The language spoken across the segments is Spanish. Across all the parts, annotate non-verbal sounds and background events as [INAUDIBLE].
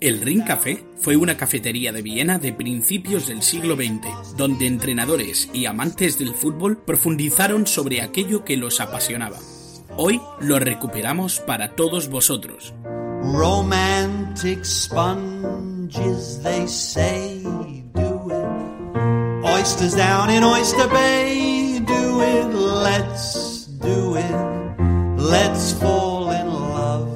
El Ring Café fue una cafetería de Viena de principios del siglo XX, donde entrenadores y amantes del fútbol profundizaron sobre aquello que los apasionaba. Hoy lo recuperamos para todos vosotros. Romantic sponges, they say, do it. Oysters down in Oyster Bay, do it. Let's. Let's fall in love.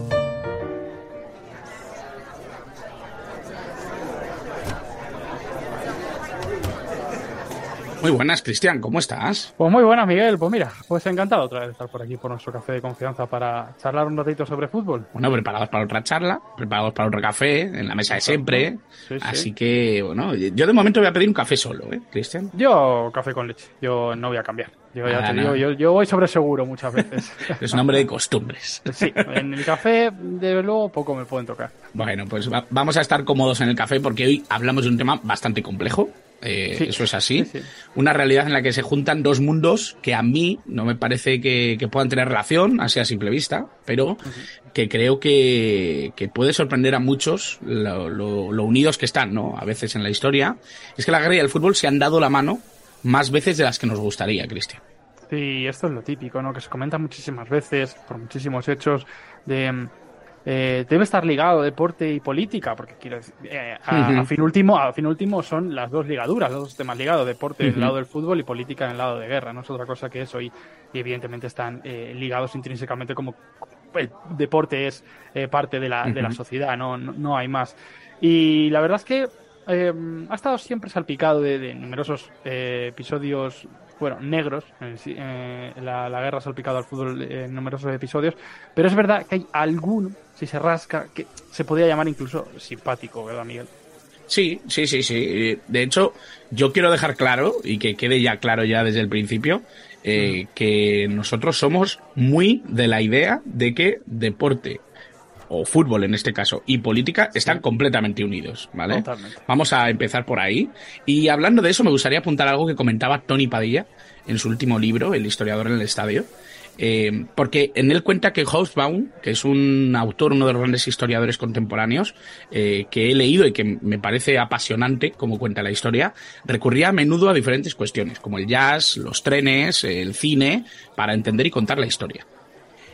Muy buenas, Cristian, ¿cómo estás? Pues muy buenas, Miguel. Pues mira, pues encantado otra vez de estar por aquí por nuestro café de confianza para charlar un ratito sobre fútbol. Bueno, preparados para otra charla, preparados para otro café, en la mesa de siempre. Así que, bueno, yo de momento voy a pedir un café solo, ¿eh, Cristian? Yo café con leche, yo no voy a cambiar. Yo ya te digo, yo, yo, voy sobre seguro muchas veces. [LAUGHS] es un hombre de costumbres. Sí, en el café, de luego, poco me pueden tocar. Bueno, pues vamos a estar cómodos en el café porque hoy hablamos de un tema bastante complejo eh, eso es así. Una realidad en la que se juntan dos mundos que a mí no me parece que, puedan tener relación, así a simple vista, pero que creo que, puede sorprender a muchos lo, unidos que están, ¿no? A veces en la historia. Es que la guerra y el fútbol se han dado la mano más veces de las que nos gustaría, Cristian. Sí, esto es lo típico, ¿no? Que se comenta muchísimas veces, por muchísimos hechos, de eh, debe estar ligado deporte y política, porque quiero decir, eh, a, fin último, a fin último son las dos ligaduras, los dos temas ligados, deporte en el lado del fútbol y política en el lado de guerra, no es otra cosa que eso y, evidentemente están eh, ligados intrínsecamente como el deporte es parte de la, de la sociedad, no, no, hay más. Y la verdad es que ha estado siempre salpicado de, de numerosos episodios bueno, negros. Eh, la, guerra ha salpicado al fútbol en numerosos episodios, pero es verdad que hay alguno, si se rasca, que se podría llamar incluso simpático, ¿verdad, Miguel? Sí, sí, sí, sí. De hecho, yo quiero dejar claro, y que quede ya claro ya desde el principio, eh, que nosotros somos muy de la idea de que deporte o fútbol en este caso, y política están completamente unidos, ¿vale? Vamos a empezar por ahí. Y hablando de eso, me gustaría apuntar algo que comentaba Tony Padilla en su último libro, El historiador en el estadio. Eh, porque en él cuenta que Hobsbawm, que es un autor, uno de los grandes historiadores contemporáneos, eh, que he leído y que me parece apasionante como cuenta la historia, recurría a menudo a diferentes cuestiones, como el jazz, los trenes, el cine, para entender y contar la historia.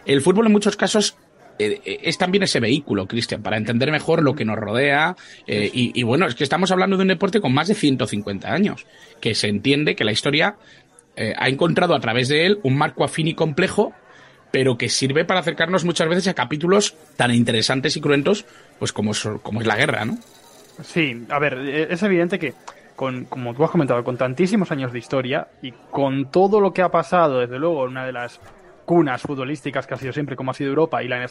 El fútbol en muchos casos eh, eh, es también ese vehículo, Cristian, para entender mejor lo que nos rodea. Eh, y, bueno, es que estamos hablando de un deporte con más de 150 años, que se entiende que la historia ha encontrado a través de él un marco afín y complejo, pero que sirve para acercarnos muchas veces a capítulos tan interesantes y cruentos, pues como, como es la guerra, ¿no? Sí, a ver, es evidente que con, como tú has comentado, con tantísimos años de historia y con todo lo que ha pasado, desde luego, una de las cunas futbolísticas que ha sido siempre como ha sido Europa y la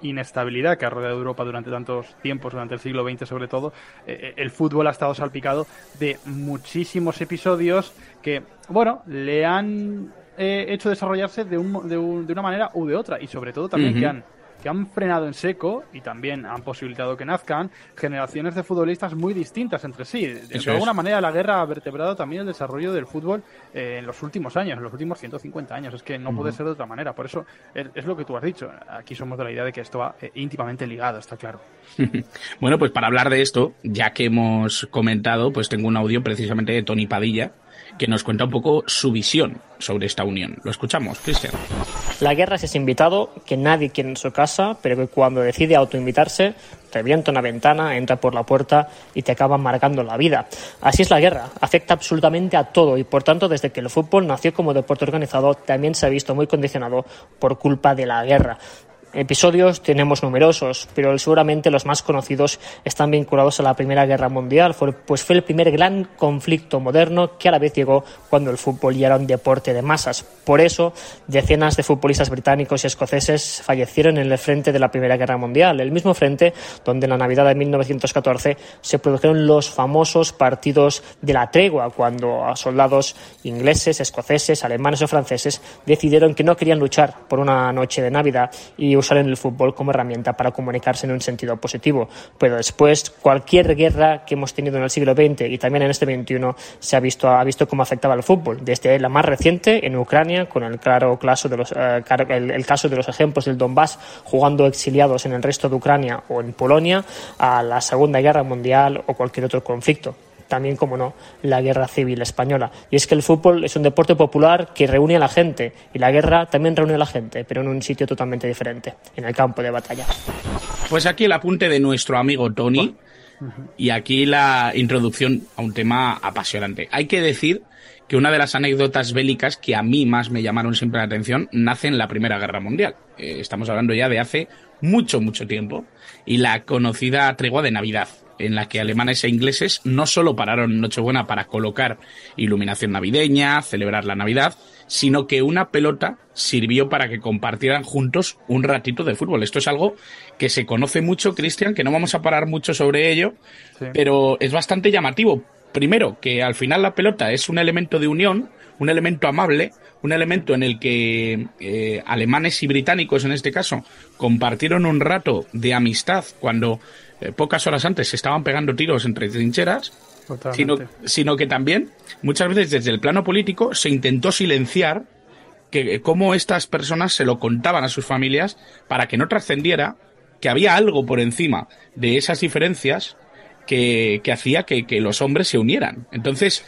inestabilidad que ha rodeado Europa durante tantos tiempos, durante el siglo XX sobre todo, eh, eh, el fútbol ha estado salpicado de muchísimos episodios que, bueno, le han eh, hecho desarrollarse de, un, de, de, una manera u de otra y sobre todo también que han que han frenado en seco y también han posibilitado que nazcan generaciones de futbolistas muy distintas entre sí. De, alguna manera la guerra ha vertebrado también el desarrollo del fútbol eh, en los últimos años, en los últimos 150 años. Es que no puede ser de otra manera. Por eso es, lo que tú has dicho. Aquí somos de la idea de que esto va eh, íntimamente ligado, está claro. [LAUGHS] bueno, pues para hablar de esto, ya que hemos comentado, pues tengo un audio precisamente de Tony Padilla, que nos cuenta un poco su visión sobre esta unión. Lo escuchamos, Cristian. La guerra es ese invitado que nadie quiere en su casa, pero que cuando decide autoinvitarse, revienta una ventana, entra por la puerta y te acaba marcando la vida. Así es la guerra, afecta absolutamente a todo y por tanto desde que el fútbol nació como deporte organizado también se ha visto muy condicionado por culpa de la guerra. Episodios tenemos numerosos, pero seguramente los más conocidos están vinculados a la Primera Guerra Mundial, pues fue el primer gran conflicto moderno que a la vez llegó cuando el fútbol ya era un deporte de masas. Por eso, decenas de futbolistas británicos y escoceses fallecieron en el frente de la Primera Guerra Mundial, el mismo frente donde en la Navidad de 1914 se produjeron los famosos partidos de la tregua, cuando soldados ingleses, escoceses, alemanes o franceses decidieron que no querían luchar por una noche de Navidad y usar en el fútbol como herramienta para comunicarse en un sentido positivo. Pero después, cualquier guerra que hemos tenido en el siglo XX y también en este XXI se ha visto, ha visto cómo afectaba al fútbol. Desde la más reciente, en Ucrania, con el claro caso de los, eh, el, caso de los ejemplos del Donbass jugando exiliados en el resto de Ucrania o en Polonia, a la Segunda Guerra Mundial o cualquier otro conflicto también, como no, la guerra civil española. Y es que el fútbol es un deporte popular que reúne a la gente y la guerra también reúne a la gente, pero en un sitio totalmente diferente, en el campo de batalla. Pues aquí el apunte de nuestro amigo Tony y aquí la introducción a un tema apasionante. Hay que decir que una de las anécdotas bélicas que a mí más me llamaron siempre la atención nace en la Primera Guerra Mundial. Eh, estamos hablando ya de hace mucho, mucho tiempo. Y la conocida tregua de Navidad, en la que alemanes e ingleses no solo pararon Nochebuena para colocar iluminación navideña, celebrar la Navidad, sino que una pelota sirvió para que compartieran juntos un ratito de fútbol. Esto es algo que se conoce mucho, Cristian, que no vamos a parar mucho sobre ello, pero es bastante llamativo. Primero, que al final la pelota es un elemento de unión, un elemento amable, un elemento en el que eh, alemanes y británicos, en este caso, compartieron un rato de amistad cuando eh, pocas horas antes se estaban pegando tiros entre trincheras, sino, sino, que también muchas veces desde el plano político se intentó silenciar que eh, cómo estas personas se lo contaban a sus familias para que no trascendiera que había algo por encima de esas diferencias que, que hacía que, que, los hombres se unieran. Entonces,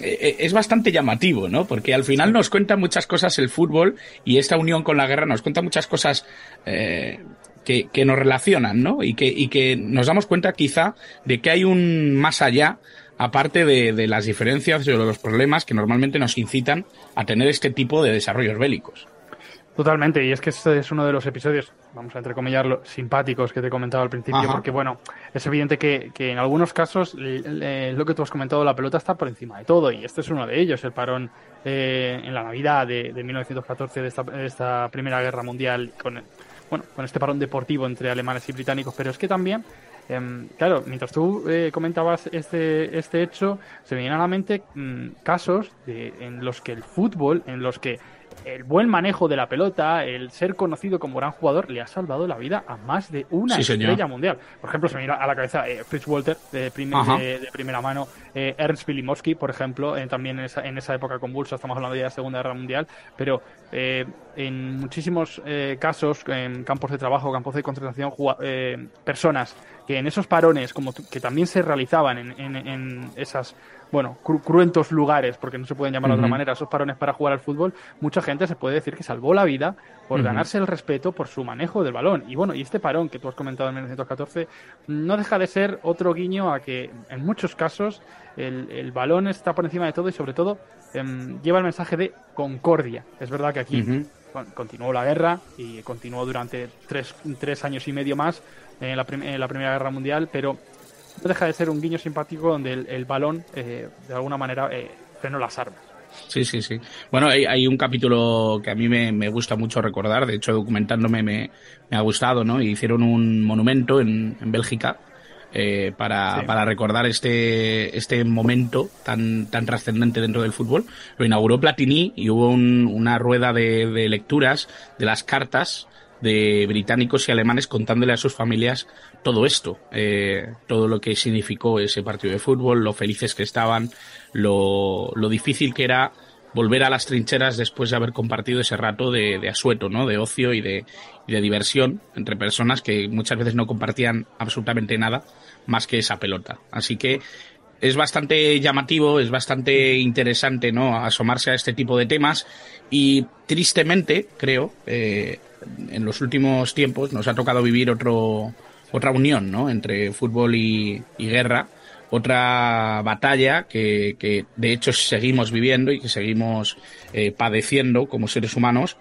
eh, es bastante llamativo, ¿no? Porque al final nos cuenta muchas cosas el fútbol y esta unión con la guerra nos cuenta muchas cosas eh, que, que, nos relacionan, ¿no? Y que, y que nos damos cuenta quizá de que hay un más allá, aparte de, de las diferencias o los problemas que normalmente nos incitan a tener este tipo de desarrollos bélicos. Totalmente, y es que este es uno de los episodios, vamos a entrecomillarlo, simpáticos que te he comentado al principio, porque bueno, es evidente que, que en algunos casos lo que tú has comentado, la pelota está por encima de todo, y este es uno de ellos, el parón eh, en la Navidad de, de 1914 de esta, de esta, Primera Guerra Mundial, con, bueno, con este parón deportivo entre alemanes y británicos, pero es que también eh, claro, mientras tú eh, comentabas este, este hecho, se me vienen a la mente mmm, casos de, en los que el fútbol, en los que el buen manejo de la pelota, el ser conocido como gran jugador, le ha salvado la vida a más de una sí, estrella señor. mundial. Por ejemplo, se me viene a la cabeza eh, Fritz Walter, de, prim de, de, primera mano, eh, Ernst Wilimowski, por ejemplo, eh, también en esa, en esa, época convulsa, estamos hablando ya de la Segunda Guerra Mundial, pero eh, en muchísimos eh, casos, en campos de trabajo, campos de concentración, eh, personas que en esos parones, como que también se realizaban en, en, en esas bueno, cru cruentos lugares, porque no se pueden llamar uh -huh. de otra manera, esos parones para jugar al fútbol, mucha gente se puede decir que salvó la vida por uh -huh. ganarse el respeto por su manejo del balón. Y bueno, y este parón que tú has comentado en 1914 no deja de ser otro guiño a que en muchos casos el, el balón está por encima de todo y sobre todo eh, lleva el mensaje de concordia. Es verdad que aquí uh -huh. continuó la guerra y continuó durante tres, tres años y medio más en la, prim en la Primera Guerra Mundial, pero no deja de ser un guiño simpático donde el, el balón, eh, de alguna manera, eh, frenó las armas. Sí, sí, sí. Bueno, hay, hay un capítulo que a mí me, me, gusta mucho recordar, de hecho documentándome me, me ha gustado, ¿no? Hicieron un monumento en, en Bélgica eh, para, sí. para recordar este, este momento tan, tan trascendente dentro del fútbol. Lo inauguró Platini y hubo un, una rueda de, de lecturas de las cartas de británicos y alemanes contándole a sus familias todo esto, eh, todo lo que significó ese partido de fútbol, lo felices que estaban, lo, lo difícil que era volver a las trincheras después de haber compartido ese rato de, asueto, ¿no? De ocio y de, y de diversión entre personas que muchas veces no compartían absolutamente nada más que esa pelota. Así que es bastante llamativo, es bastante interesante, ¿no? Asomarse a este tipo de temas y tristemente, creo, eh, en los últimos tiempos nos ha tocado vivir otro, otra unión, ¿no? Entre fútbol y, guerra, otra batalla que, de hecho seguimos viviendo y que seguimos eh, padeciendo como seres humanos,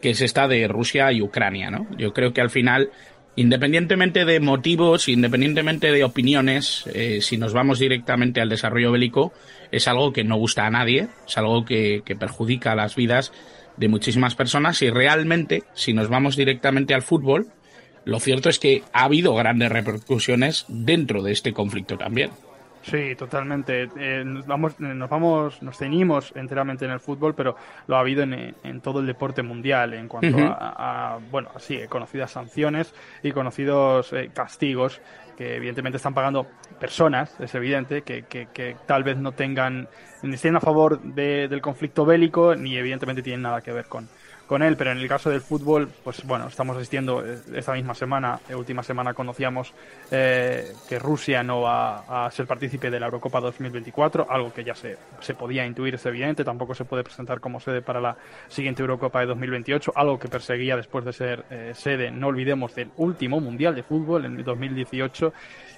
que es esta de Rusia y Ucrania, ¿no? Yo creo que al final, independientemente de motivos, independientemente de opiniones, eh, si nos vamos directamente al desarrollo bélico, es algo que no gusta a nadie, es algo que, que perjudica las vidas de muchísimas personas y realmente, si nos vamos directamente al fútbol, lo cierto es que ha habido grandes repercusiones dentro de este conflicto también. Sí, totalmente. Eh, nos, vamos, nos vamos, nos ceñimos enteramente en el fútbol, pero lo ha habido en, en todo el deporte mundial en cuanto a, bueno, así, conocidas sanciones y conocidos eh, castigos que evidentemente están pagando personas, es evidente, que, que, que tal vez no tengan, ni estén a favor de, del conflicto bélico, ni evidentemente tienen nada que ver con, con él, pero en el caso del fútbol, pues bueno, estamos asistiendo eh, esta misma semana, eh, última semana conocíamos eh, que Rusia no va a ser partícipe de la Eurocopa 2024, algo que ya se, se podía intuir, es evidente, tampoco se puede presentar como sede para la siguiente Eurocopa de 2028, algo que perseguía después de ser sede, no olvidemos, del último Mundial de Fútbol en 2018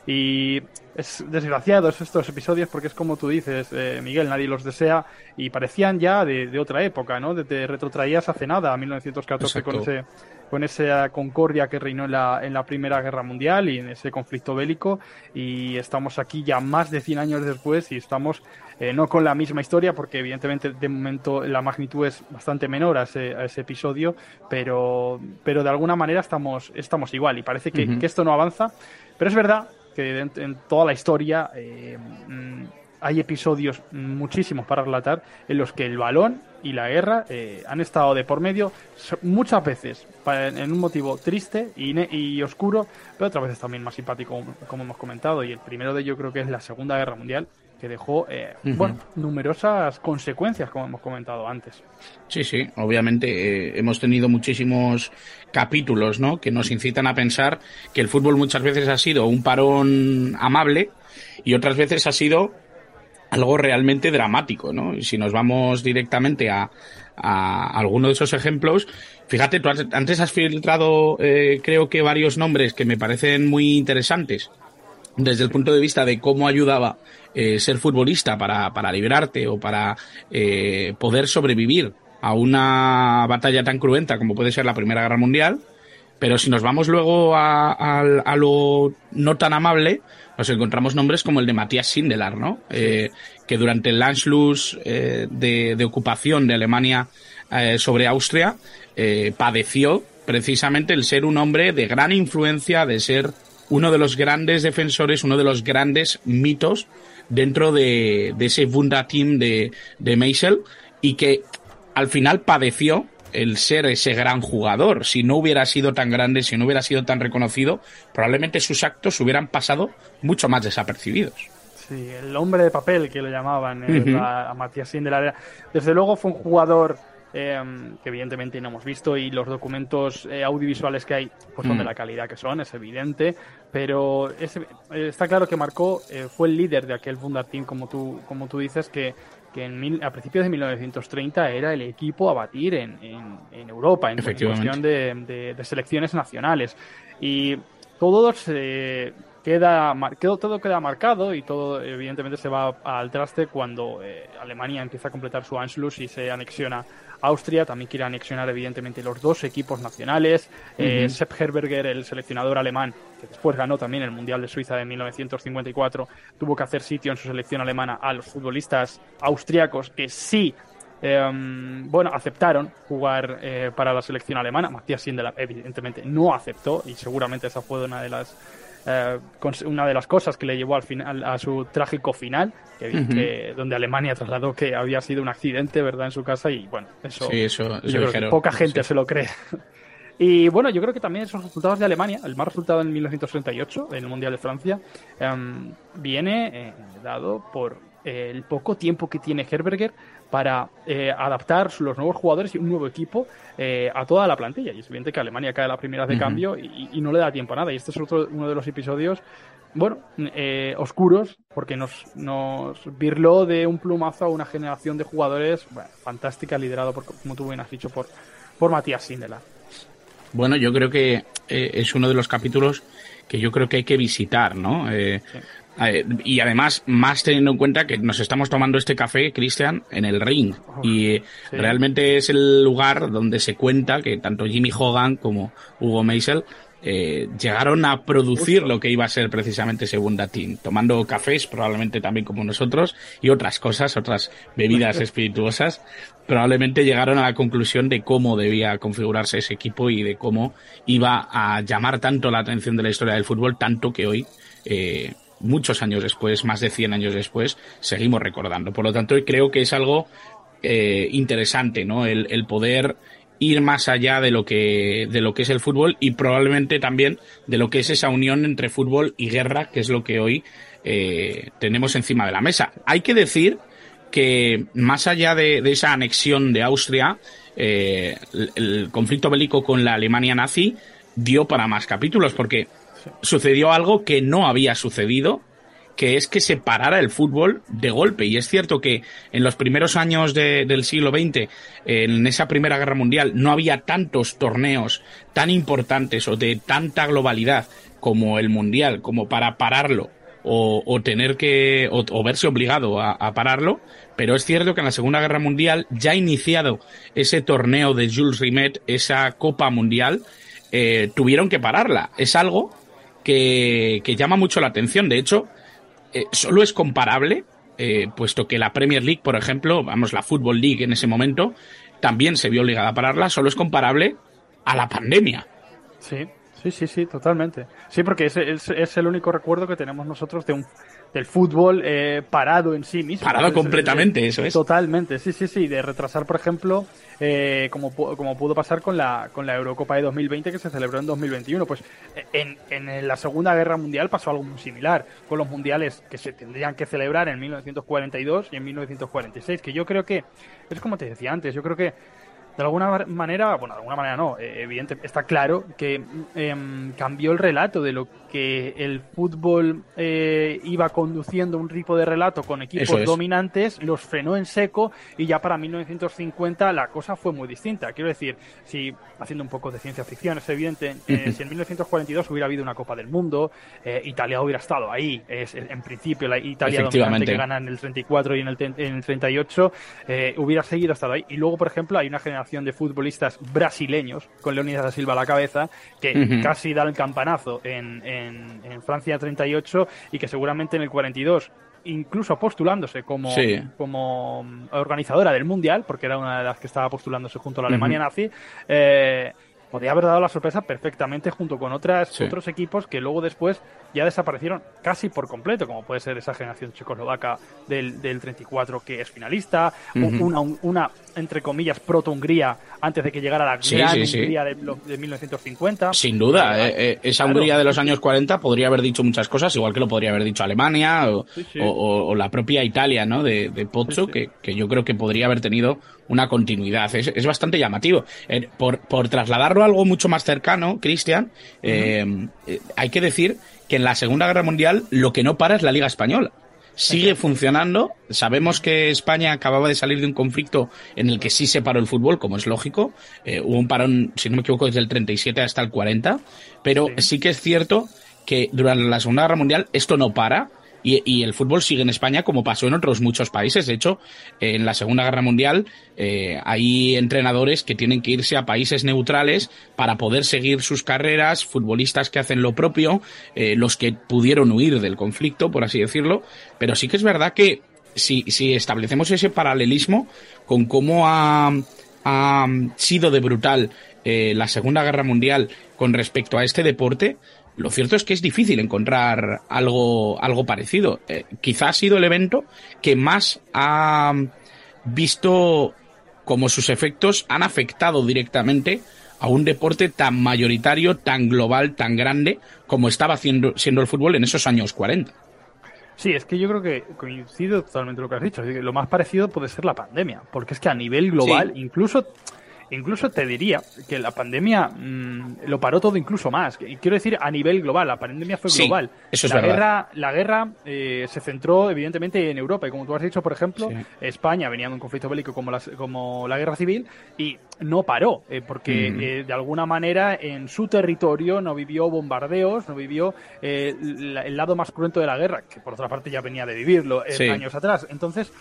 y es desgraciado estos episodios porque es como tú dices, eh, Miguel, nadie los desea y parecían ya de, otra época, ¿no? Te retrotraías hace nada, a 1914 con ese con esa concordia que reinó en la, en la Primera Guerra Mundial y en ese conflicto bélico. Y estamos aquí ya más de 100 años después y estamos eh, no con la misma historia porque evidentemente de momento la magnitud es bastante menor a ese, a ese episodio pero, pero de alguna manera estamos, estamos igual y parece que, que esto no avanza. Pero es verdad que en, toda la historia eh, mm, hay episodios muchísimos para relatar en los que el balón y la guerra eh, han estado de por medio muchas veces en un motivo triste y, y, oscuro, pero otras veces también más simpático, como hemos comentado. Y el primero de ellos creo que es la Segunda Guerra Mundial, que dejó eh, bueno, numerosas consecuencias, como hemos comentado antes. Sí, sí, obviamente eh, hemos tenido muchísimos capítulos ¿no? que nos incitan a pensar que el fútbol muchas veces ha sido un parón amable y otras veces ha sido algo realmente dramático, ¿no? Y si nos vamos directamente a, a alguno de esos ejemplos, fíjate, tú antes has filtrado, eh, creo que varios nombres que me parecen muy interesantes desde el punto de vista de cómo ayudaba eh, ser futbolista para, para liberarte o para eh, poder sobrevivir a una batalla tan cruenta como puede ser la Primera Guerra Mundial. Pero si nos vamos luego a, a, lo no tan amable, nos encontramos nombres como el de Matías Sindelar, ¿no? Eh, que durante el Anschluss de, de, ocupación de Alemania sobre Austria padeció precisamente el ser un hombre de gran influencia, de ser uno de los grandes defensores, uno de los grandes mitos dentro de, de ese Wunderteam de, de Meisel y que al final padeció el ser ese gran jugador. Si no hubiera sido tan grande, si no hubiera sido tan reconocido, probablemente sus actos hubieran pasado mucho más desapercibidos. Sí, el hombre de papel que lo llamaban eh, a, Matías Sindelar. Desde luego fue un jugador Em, que evidentemente no hemos visto y los documentos eh, audiovisuales que hay pues son de mm. la calidad que son, es evidente, pero es, eh, está claro que marcó, eh, fue el líder de aquel Team, como tú, como tú dices, que, que en a principios de 1930 era el equipo a batir en, en, Europa, en, cuestión de, de, selecciones nacionales. Y todos queda quedó, todo queda marcado y todo evidentemente se va al traste cuando Alemania empieza a completar su Anschluss y se anexiona Austria también quiere anexionar evidentemente los dos equipos nacionales. Eh, Sepp Herberger, el seleccionador alemán, que después ganó también el Mundial de Suiza de 1954, tuvo que hacer sitio en su selección alemana a los futbolistas austriacos que sí em, bueno, aceptaron jugar eh, para la selección alemana. Matías Sindelar, evidentemente, no aceptó y seguramente esa fue una de las eh, una de las cosas que le llevó al final a su trágico final, que, donde Alemania trasladó que había sido un accidente, ¿verdad?, en su casa y bueno, eso, poca gente se lo cree. [LAUGHS] Y bueno, yo creo que también esos resultados de Alemania, el más resultado en 1938, en el Mundial de Francia, em, viene eh, dado por el poco tiempo que tiene Herberger para eh, adaptar los nuevos jugadores y un nuevo equipo eh, a toda la plantilla. Y es evidente que Alemania cae a la primera de cambio y, no le da tiempo a nada. Y este es otro, uno de los episodios, bueno, eh, oscuros, porque nos, nos virló de un plumazo a una generación de jugadores fantástica, liderado, por, como tú bien has dicho, por, por Matías Sindela. Bueno, yo creo que es uno de los capítulos que yo creo que hay que visitar, ¿no? Y además, más teniendo en cuenta que nos estamos tomando este café, Cristian, en el ring. Y realmente es el lugar donde se cuenta que tanto Jimmy Hogan como Hugo Meisel eh, llegaron a producir lo que iba a ser precisamente ese Team, tomando cafés, probablemente también como nosotros, y otras cosas, otras bebidas [LAUGHS] espirituosas, probablemente llegaron a la conclusión de cómo debía configurarse ese equipo y de cómo iba a llamar tanto la atención de la historia del fútbol, tanto que hoy eh, muchos años después, más de 100 años después, seguimos recordando. Por lo tanto, creo que es algo eh, interesante, ¿no? El, poder ir más allá de lo que de lo que es el fútbol y probablemente también de lo que es esa unión entre fútbol y guerra, que es lo que hoy eh, tenemos encima de la mesa. Hay que decir que más allá de, de esa anexión de Austria, eh, el, el conflicto bélico con la Alemania nazi dio para más capítulos, porque sucedió algo que no había sucedido que es que se parara el fútbol de golpe. Y es cierto que en los primeros años de, del siglo XX, en esa Primera Guerra Mundial, no había tantos torneos tan importantes o de tanta globalidad como el Mundial, como para pararlo o, tener que, o, o verse obligado a, a, pararlo. Pero es cierto que en la Segunda Guerra Mundial, ya iniciado ese torneo de Jules Rimet, esa Copa Mundial, eh, tuvieron que pararla. Es algo que, llama mucho la atención. De hecho, eh, solo es comparable, eh, puesto que la Premier League, por ejemplo, vamos, la Football League en ese momento, también se vio obligada a pararla, solo es comparable a la pandemia. Sí, sí, sí, sí, totalmente. Sí, porque es, es, es el único recuerdo que tenemos nosotros de un del fútbol eh, parado en sí mismo. Parado completamente, eso es. Totalmente, sí, sí, sí. De retrasar, por ejemplo, eh, como, como pudo pasar con la, con la Eurocopa de 2020 que se celebró en 2021. Pues en, en la Segunda Guerra Mundial pasó algo muy similar con los mundiales que se tendrían que celebrar en 1942 y en 1946, que yo creo que, es como te decía antes, yo creo que de alguna manera, bueno, de alguna manera no, eh, evidente, está claro que eh, cambió el relato de lo que el fútbol eh, iba conduciendo un tipo de relato con equipos es. dominantes, los frenó en seco y ya para 1950 la cosa fue muy distinta. Quiero decir, si haciendo un poco de ciencia ficción, es evidente, eh, si en 1942 hubiera habido una Copa del Mundo, eh, Italia hubiera estado ahí. Es, en principio, la Italia dominante que gana en el 34 y en el, en el 38 eh, hubiera seguido estado ahí. Y luego, por ejemplo, hay una generación de futbolistas brasileños, con Leonidas da Silva a la cabeza, que uh -huh. casi da el campanazo en, en, en Francia 38 y que seguramente en el 42 incluso postulándose como, sí. como organizadora del Mundial, porque era una de las que estaba postulándose junto a la Alemania uh -huh. nazi, eh, podría haber dado la sorpresa perfectamente junto con otras, sí. otros equipos que luego después ya desaparecieron casi por completo, como puede ser esa generación checoslovaca del, del 34 que es finalista, uh -huh. una, una, entre comillas, proto-Hungría antes de que llegara la sí, gran sí, Hungría de, de, 1950. Sin duda, eh, eh, esa claro. Hungría de los años 40 podría haber dicho muchas cosas, igual que lo podría haber dicho Alemania o, o, o la propia Italia, ¿no? De, de Pozzo, que, que yo creo que podría haber tenido una continuidad. Es, es bastante llamativo. Eh, por, por, trasladarlo a algo mucho más cercano, Cristian, eh, uh -huh. eh, hay que decir que en la Segunda Guerra Mundial lo que no para es la Liga Española. Sigue funcionando. Sabemos que España acababa de salir de un conflicto en el que sí se paró el fútbol, como es lógico. Eh, hubo un parón, si no me equivoco, desde el 37 hasta el 40. Pero sí, sí que es cierto que durante la Segunda Guerra Mundial esto no para y, y, el fútbol sigue en España como pasó en otros muchos países. De hecho, en la Segunda Guerra Mundial eh, hay entrenadores que tienen que irse a países neutrales para poder seguir sus carreras, futbolistas que hacen lo propio, eh, los que pudieron huir del conflicto, por así decirlo. Pero sí que es verdad que si, establecemos ese paralelismo con cómo ha, ha sido de brutal eh, la Segunda Guerra Mundial con respecto a este deporte, lo cierto es que es difícil encontrar algo, algo parecido. Eh, quizá ha sido el evento que más ha visto como sus efectos han afectado directamente a un deporte tan mayoritario, tan global, tan grande como estaba haciendo, siendo el fútbol en esos años 40. Sí, es que yo creo que coincido totalmente lo que has dicho. Lo más parecido puede ser la pandemia, porque es que a nivel global, sí. incluso Incluso te diría que la pandemia mmm, lo paró todo incluso más. Quiero decir, a nivel global, la pandemia fue global. Sí, eso es la verdad. guerra, la guerra eh, se centró evidentemente en Europa y como tú has dicho, por ejemplo, sí. España venía de un conflicto bélico como la, como la guerra civil y no paró, eh, porque mm. eh, de alguna manera en su territorio no vivió bombardeos, no vivió eh, el lado más cruento de la guerra, que por otra parte ya venía de vivirlo sí. años atrás. Entonces,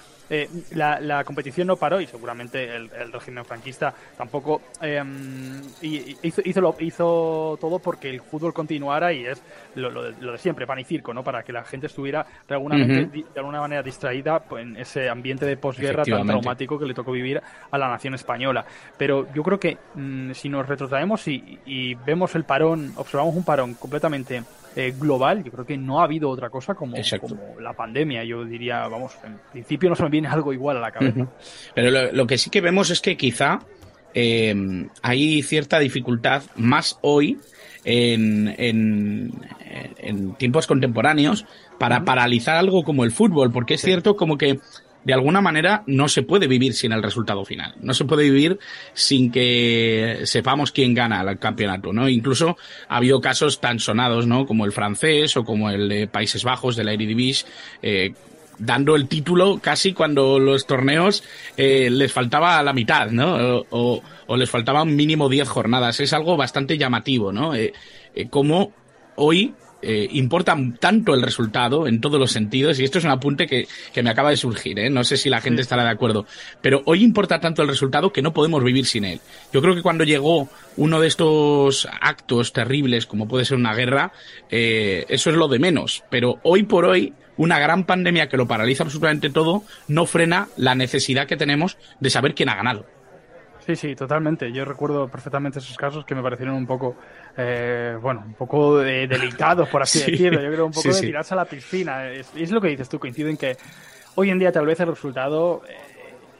la, la, competición no paró y seguramente el, el régimen franquista tampoco em, hizo, hizo, lo, hizo todo porque el fútbol continuara y es lo, lo, de, siempre, pan y circo, ¿no? Para que la gente estuviera de alguna, de alguna manera distraída en ese ambiente de posguerra tan traumático que le tocó vivir a la nación española. Pero yo creo que mm, si nos retrotraemos y, y vemos el parón, observamos un parón completamente eh, global, yo creo que no ha habido otra cosa como, la pandemia. Yo diría, vamos, en principio no se me viene algo igual a la cabeza. Pero lo, que sí que vemos es que quizá eh, hay cierta dificultad más hoy en, en, tiempos contemporáneos para paralizar algo como el fútbol, porque es cierto como que de alguna manera no se puede vivir sin el resultado final. No se puede vivir sin que sepamos quién gana el campeonato, ¿no? Incluso ha habido casos tan sonados, ¿no? Como el francés o como el de Países Bajos, de la Eredivisie, eh, dando el título casi cuando los torneos eh, les faltaba la mitad, ¿no? O, o les faltaban mínimo 10 jornadas. Es algo bastante llamativo, ¿no? Eh, como hoy eh, importa tanto el resultado en todos los sentidos, y esto es un apunte que, que me acaba de surgir, ¿eh? no sé si la gente estará de acuerdo, pero hoy importa tanto el resultado que no podemos vivir sin él. Yo creo que cuando llegó uno de estos actos terribles, como puede ser una guerra, eh, eso es lo de menos, pero hoy por hoy, una gran pandemia que lo paraliza absolutamente todo, no frena la necesidad que tenemos de saber quién ha ganado. Sí, sí, totalmente. Yo recuerdo perfectamente esos casos que me parecieron un poco, eh, bueno, un poco de, delicados, por así [LAUGHS] decirlo. Yo creo un poco de tirarse a la piscina. Es, es, lo que dices tú, coincido en que hoy en día tal vez el resultado eh,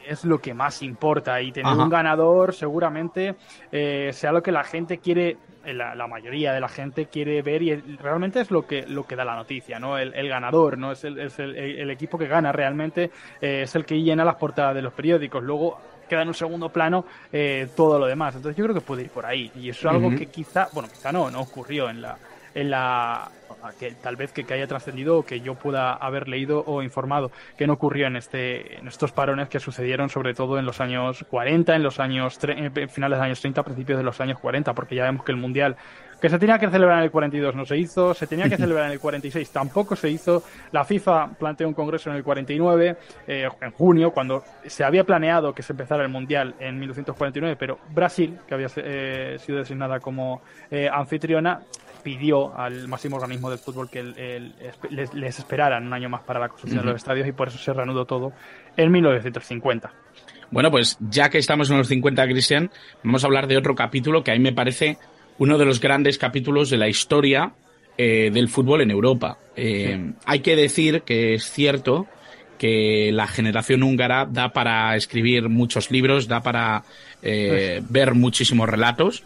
es lo que más importa. Y tener un ganador seguramente eh, sea lo que la gente quiere la, la, mayoría de la gente quiere ver y realmente es lo que lo que da la noticia no el, el ganador no es, el, es el, el, equipo que gana realmente eh, es el que llena las portadas de los periódicos. Luego queda en un segundo plano eh, todo lo demás. Entonces yo creo que puede ir por ahí. Y eso es algo que quizá, bueno, quizá no, no ocurrió en la, en la que tal vez que, haya trascendido o que yo pueda haber leído o informado que no ocurrió en este en estos parones que sucedieron sobre todo en los años 40, en los años finales de los años 30, principios de los años 40, porque ya vemos que el mundial que se tenía que celebrar en el 42 no se hizo, se tenía que [LAUGHS] celebrar en el 46 tampoco se hizo, la FIFA planteó un congreso en el 49, eh, en junio, cuando se había planeado que se empezara el Mundial en 1949, pero Brasil, que había eh, sido designada como eh, anfitriona, pidió al máximo organismo del fútbol que les, les, esperaran un año más para la construcción de los estadios y por eso se reanudó todo en 1950. Bueno, pues ya que estamos en los 50, Cristian, vamos a hablar de otro capítulo que a mí me parece uno de los grandes capítulos de la historia eh, del fútbol en Europa. Eh, hay que decir que es cierto que la generación húngara da para escribir muchos libros, da para eh, pues ver muchísimos relatos,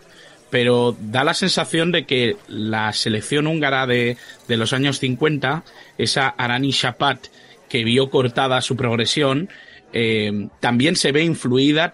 pero da la sensación de que la selección húngara de, de los años 50, esa Arani Shapat que vio cortada su progresión, eh, también se ve influida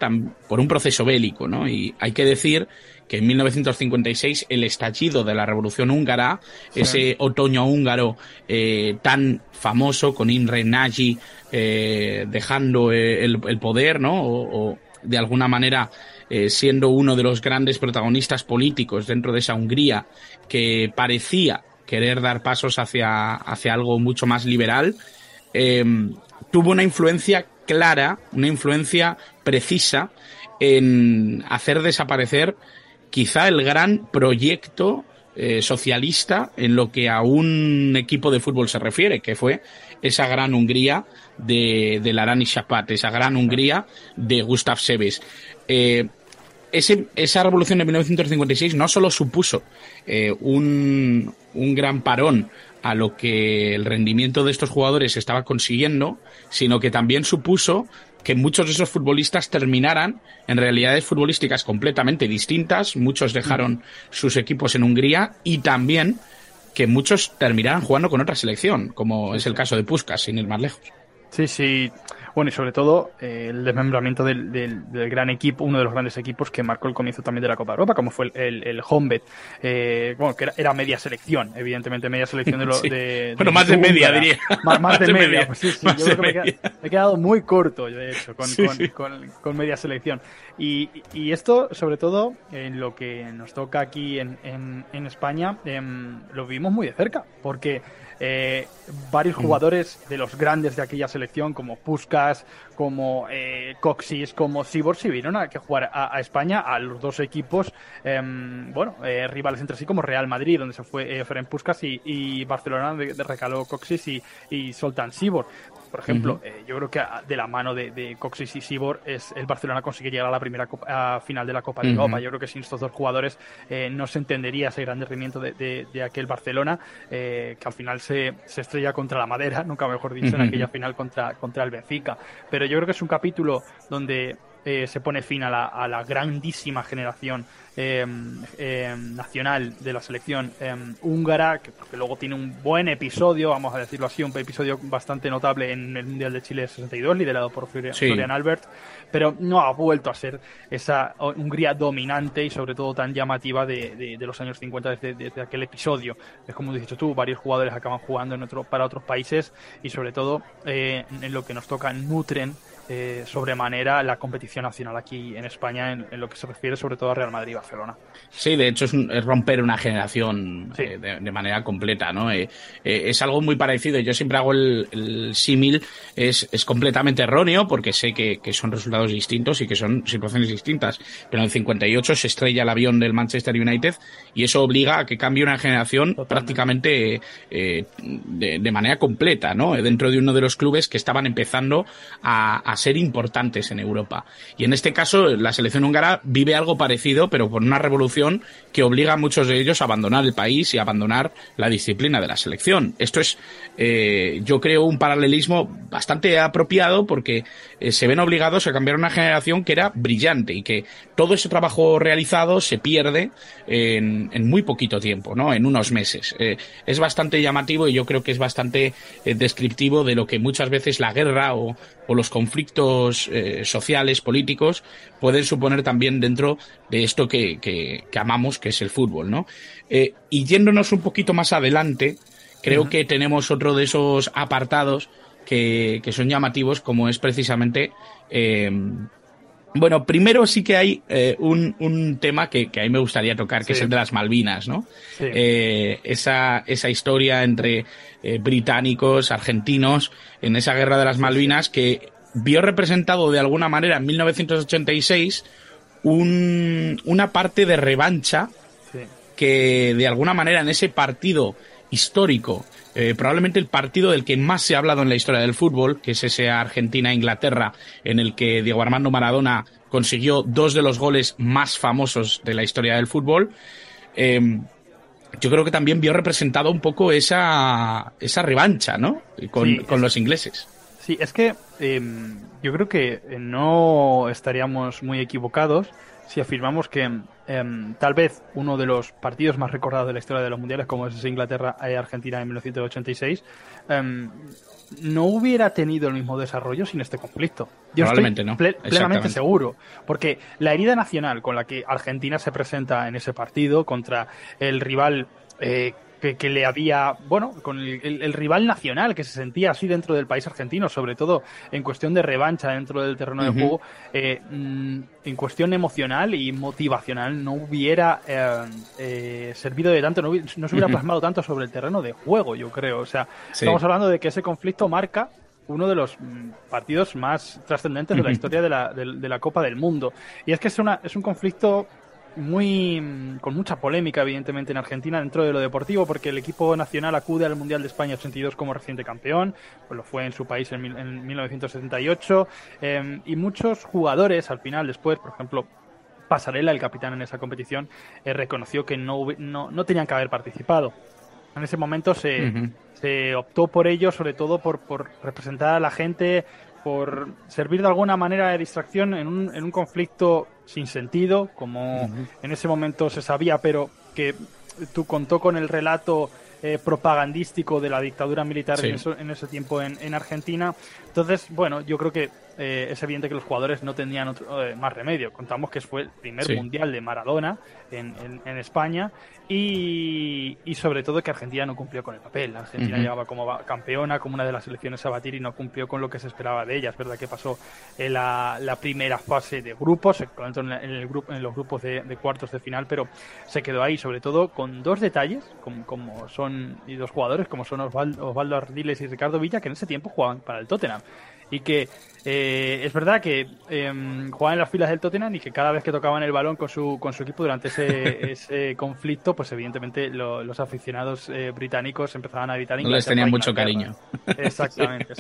por un proceso bélico, ¿no? Y hay que decir que en 1956 el estallido de la Revolución Húngara, ese otoño húngaro eh, tan famoso con Imre Nagy eh, dejando eh, el, poder, ¿no? O, de alguna manera eh, siendo uno de los grandes protagonistas políticos dentro de esa Hungría que parecía querer dar pasos hacia, hacia algo mucho más liberal, tuvo una influencia clara, una influencia precisa en hacer desaparecer quizá el gran proyecto eh, socialista en lo que a un equipo de fútbol se refiere, que fue esa gran Hungría de, de Larani Shapat, esa gran Hungría de Gustav Seves. Eh, esa revolución de 1956 no solo supuso eh, un gran parón a lo que el rendimiento de estos jugadores estaba consiguiendo, sino que también supuso que muchos de esos futbolistas terminaran en realidades futbolísticas completamente distintas, muchos dejaron sus equipos en Hungría y también que muchos terminaran jugando con otra selección, como es el caso de Puskas, sin ir más lejos. Sí, sí. Bueno, y sobre todo eh, el desmembramiento del, del, del, gran equipo, uno de los grandes equipos que marcó el comienzo también de la Copa Europa, como fue el, el, el Hombet. Eh, bueno, que era, era, media selección, evidentemente, media selección de lo [LAUGHS] sí. de, Bueno, más de media, diría. Más, más de, de, media, media. Pues sí, sí. [LAUGHS] Más yo creo que me, he quedado muy corto, de hecho, con, sí, con, sí. con, con, media selección. Y, y, esto, sobre todo, en lo que nos toca aquí en, en, en España, eh, lo vimos muy de cerca, porque eh, varios jugadores de los grandes de aquella selección, como Puskas, como eh, Coxis, como Cibor, se vieron a que jugar a, España a los dos equipos, em, bueno, eh, rivales entre sí como Real Madrid, donde se fue eh, Ferenc Puskas y, Barcelona, de, recaló Coxis y, y Soltan Cibor. Por ejemplo, eh, yo creo que de la mano de, de Coxis y Sibor es el Barcelona consigue llegar a la primera final de la Copa de Europa. Yo creo que sin estos dos jugadores eh, no se entendería ese gran rendimiento de, aquel Barcelona, que al final se, se, estrella contra la madera, [LAUGHS] nunca mejor dicho, en aquella final contra, contra el Benfica. Pero yo creo que es un capítulo donde se pone fin a la, a la grandísima generación Em, em, nacional de la selección em, húngara, que, luego tiene un buen episodio, vamos a decirlo así, un episodio bastante notable en el Mundial de Chile 62, liderado por Florian Albert, pero no ha vuelto a ser esa Hungría dominante y sobre todo tan llamativa de, los años 50 desde, aquel episodio. Es como has dicho tú, varios jugadores acaban jugando en otro, para otros países y sobre todo eh, en lo que nos toca nutren eh, sobremanera la competición nacional aquí en España en, lo que se refiere sobre todo a Real Madrid y Barcelona. Sí, de hecho es, romper una generación eh, de, manera completa, ¿no? Eh, es algo muy parecido. Yo siempre hago el, símil, es, es, completamente erróneo porque sé que, son resultados distintos y que son situaciones distintas. Pero en el 58 se estrella el avión del Manchester United y eso obliga a que cambie una generación prácticamente de, manera completa, ¿no? Dentro de uno de los clubes que estaban empezando a ser importantes en Europa. Y en este caso, la selección húngara vive algo parecido, pero por una revolución que obliga a muchos de ellos a abandonar el país y abandonar la disciplina de la selección. Esto es, eh, yo creo, un paralelismo bastante apropiado porque eh, se ven obligados a cambiar una generación que era brillante y que todo ese trabajo realizado se pierde en, muy poquito tiempo, ¿no? En unos meses. Eh, es bastante llamativo y yo creo que es bastante descriptivo de lo que muchas veces la guerra o, o los conflictos eh, sociales, políticos, pueden suponer también dentro de esto que, que, amamos, que es el fútbol, ¿no? Eh, y yéndonos un poquito más adelante, creo que tenemos otro de esos apartados que, que son llamativos, como es precisamente eh, bueno, primero sí que hay eh, un, un, tema que, que, a mí me gustaría tocar, que es el de las Malvinas, ¿no? Eh, esa, esa historia entre eh, británicos, argentinos, en esa guerra de las Malvinas, que vio representado de alguna manera en 1986 un, una parte de revancha que de alguna manera en ese partido histórico eh, probablemente el partido del que más se ha hablado en la historia del fútbol, que es ese Argentina-Inglaterra, en el que Diego Armando Maradona consiguió dos de los goles más famosos de la historia del fútbol. Eh, yo creo que también vio representado un poco esa, esa revancha, ¿no? Con, los ingleses. Sí, es que em, yo creo que no estaríamos muy equivocados si afirmamos que em, tal vez uno de los partidos más recordados de la historia de los mundiales, como es Inglaterra-Argentina en 1986, em, no hubiera tenido el mismo desarrollo sin este conflicto. Yo Probablemente no. plenamente seguro. Porque la herida nacional con la que Argentina se presenta en ese partido contra el rival eh, que, le había, bueno, con el, rival nacional que se sentía así dentro del país argentino, sobre todo en cuestión de revancha dentro del terreno de juego, eh, mm, en cuestión emocional y motivacional no hubiera eh, eh, servido de tanto, no, se hubiera plasmado tanto sobre el terreno de juego, yo creo. O sea, estamos hablando de que ese conflicto marca uno de los mm, partidos más trascendentes de la historia de la, de la Copa del Mundo. Y es que es, una, es un conflicto muy mm, con mucha polémica evidentemente en Argentina dentro de lo deportivo porque el equipo nacional acude al Mundial de España 82 como reciente campeón, pues lo fue en su país en, 1978 em, y muchos jugadores al final después, por ejemplo, Pasarela, el capitán en esa competición, eh, reconoció que no, no, no, tenían que haber participado. En ese momento se, se optó por ello, sobre todo por, por representar a la gente, por servir de alguna manera de distracción en un, en un conflicto sin sentido, como en ese momento se sabía, pero que tú contó con el relato eh, propagandístico de la dictadura militar en, en, ese tiempo en, en, Argentina. Entonces, bueno, yo creo que eh, es evidente que los jugadores no tenían otro, eh, más remedio. Contamos que fue el primer mundial de Maradona en, en, España y, y, sobre todo que Argentina no cumplió con el papel. Argentina llegaba como campeona, como una de las selecciones a batir y no cumplió con lo que se esperaba de ella. Es verdad que pasó en la, la primera fase de grupos, se en, el grupo, en los grupos de, cuartos de final, pero se quedó ahí, sobre todo con dos detalles, como, como son y dos jugadores, como son Osvaldo, Osvaldo Ardiles y Ricardo Villa, que en ese tiempo jugaban para el Tottenham y que eh, es verdad que eh, jugaban en las filas del Tottenham y que cada vez que tocaban el balón con su, con su equipo durante ese, [LAUGHS] ese conflicto, pues evidentemente los aficionados eh, británicos empezaban a gritar. No les tenían mucho cariño. [LAUGHS] Exactamente.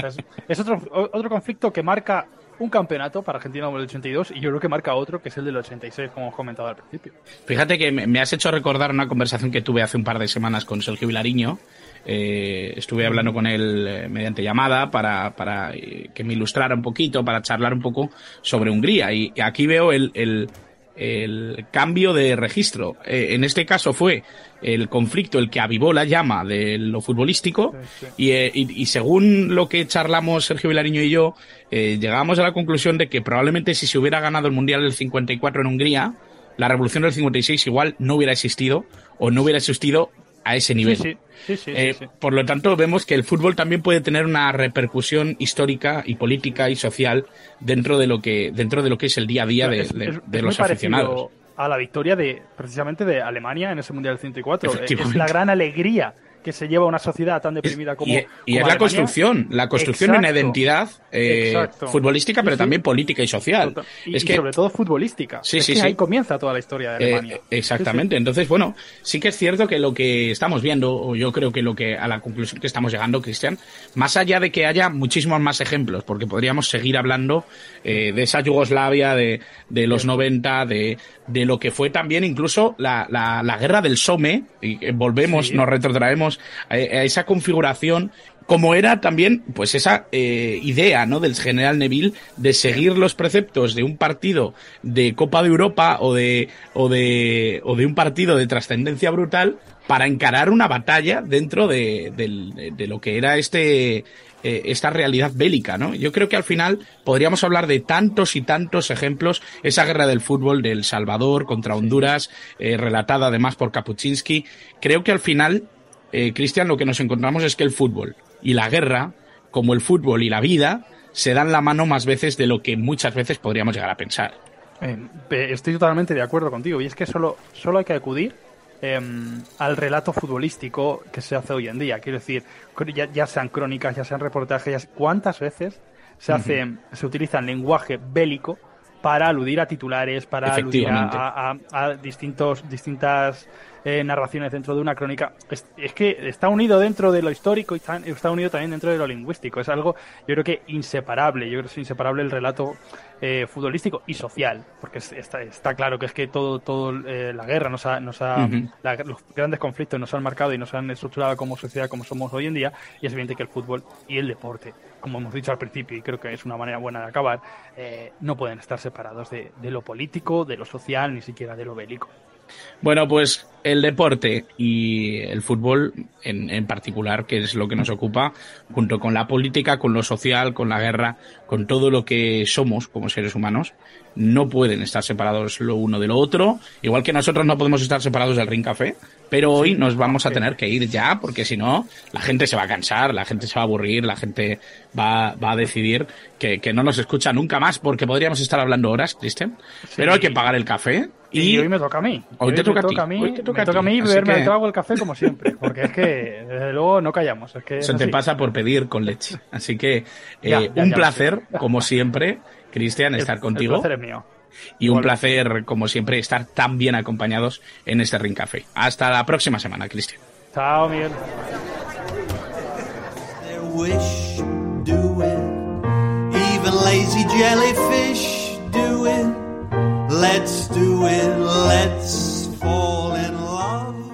es, otro, otro conflicto que marca un campeonato para Argentina como el 82 y yo creo que marca otro que es el del 86, como hemos comentado al principio. Fíjate que me has hecho recordar una conversación que tuve hace un par de semanas con Sergio Vilariño, eh, estuve hablando con él eh, mediante llamada para, para eh, que me ilustrara un poquito, para charlar un poco sobre Hungría. Y, aquí veo el, el, el, cambio de registro. en este caso fue el conflicto el que avivó la llama de lo futbolístico Y, y, según lo que charlamos Sergio Vilariño y yo, llegamos a la conclusión de que probablemente si se hubiera ganado el Mundial del 54 en Hungría, la revolución del 56 igual no hubiera existido o no hubiera existido a ese nivel. Eh, por lo tanto, vemos que el fútbol también puede tener una repercusión histórica y política y social dentro de lo que dentro de lo que es el día a día de, los aficionados. A la victoria de precisamente de Alemania en ese mundial del 104. Es la gran alegría que se lleva una sociedad tan deprimida como. Y, y es la construcción, la construcción de una identidad eh, futbolística, pero también política y social. Y, es que, sobre todo futbolística. Sí, sí, ahí comienza toda la historia de Alemania. Eh, exactamente. Entonces, bueno, sí que es cierto que lo que estamos viendo, o yo creo que lo que a la conclusión que estamos llegando, Cristian, más allá de que haya muchísimos más ejemplos, porque podríamos seguir hablando eh, de esa Yugoslavia, de, de los 90, de, de lo que fue también incluso la, la, la guerra del Somme, y volvemos, nos retrotraemos a, esa configuración como era también pues esa eh, idea no del general Neville de seguir los preceptos de un partido de Copa de Europa o de o de o de un partido de trascendencia brutal para encarar una batalla dentro de, de, lo que era este eh, esta realidad bélica, ¿no? Yo creo que al final podríamos hablar de tantos y tantos ejemplos, esa guerra del fútbol del Salvador contra Honduras, eh, relatada además por Kapuczynski. Creo que al final eh, Cristian, lo que nos encontramos es que el fútbol y la guerra, como el fútbol y la vida, se dan la mano más veces de lo que muchas veces podríamos llegar a pensar. Eh, estoy totalmente de acuerdo contigo. Y es que solo, solo hay que acudir em, al relato futbolístico que se hace hoy en día. Quiero decir, ya, sean crónicas, ya sean reportajes, ¿cuántas veces se, hace, se utiliza el lenguaje bélico para aludir a titulares, para aludir a, a distintos, distintas eh, narraciones dentro de una crónica. Es, que está unido dentro de lo histórico y está, unido también dentro de lo lingüístico. Es algo, yo creo que inseparable. Yo creo que es inseparable el relato eh, futbolístico y social, porque está, está, claro que es que todo, todo eh, la guerra nos ha, nos ha los grandes conflictos nos han marcado y nos han estructurado como sociedad como somos hoy en día, y es evidente que el fútbol y el deporte, como hemos dicho al principio, y creo que es una manera buena de acabar, no pueden estar separados de, de lo político, de lo social, ni siquiera de lo bélico. Bueno, pues el deporte y el fútbol en, en, particular, que es lo que nos ocupa, junto con la política, con lo social, con la guerra, con todo lo que somos como seres humanos, no pueden estar separados lo uno de lo otro, igual que nosotros no podemos estar separados del Ring Café, pero hoy nos vamos a tener que ir ya, porque si no, la gente se va a cansar, la gente se va a aburrir, la gente va, va a decidir que, que no nos escucha nunca más, porque podríamos estar hablando horas, Cristian, pero hay que pagar el café. Y, hoy me toca a mí. Hoy, te toca, a mí. me toca a mí beberme trago el café como siempre, porque es que desde luego no callamos. Es que Se te pasa por pedir con leche. Así que eh, un placer, como [LAUGHS] siempre, Cristian, estar contigo. El placer es mío. Y un placer, como siempre, estar tan bien acompañados en este Ring Café. Hasta la próxima semana, Cristian. Chao, Miguel. Let's do it. Let's fall in love.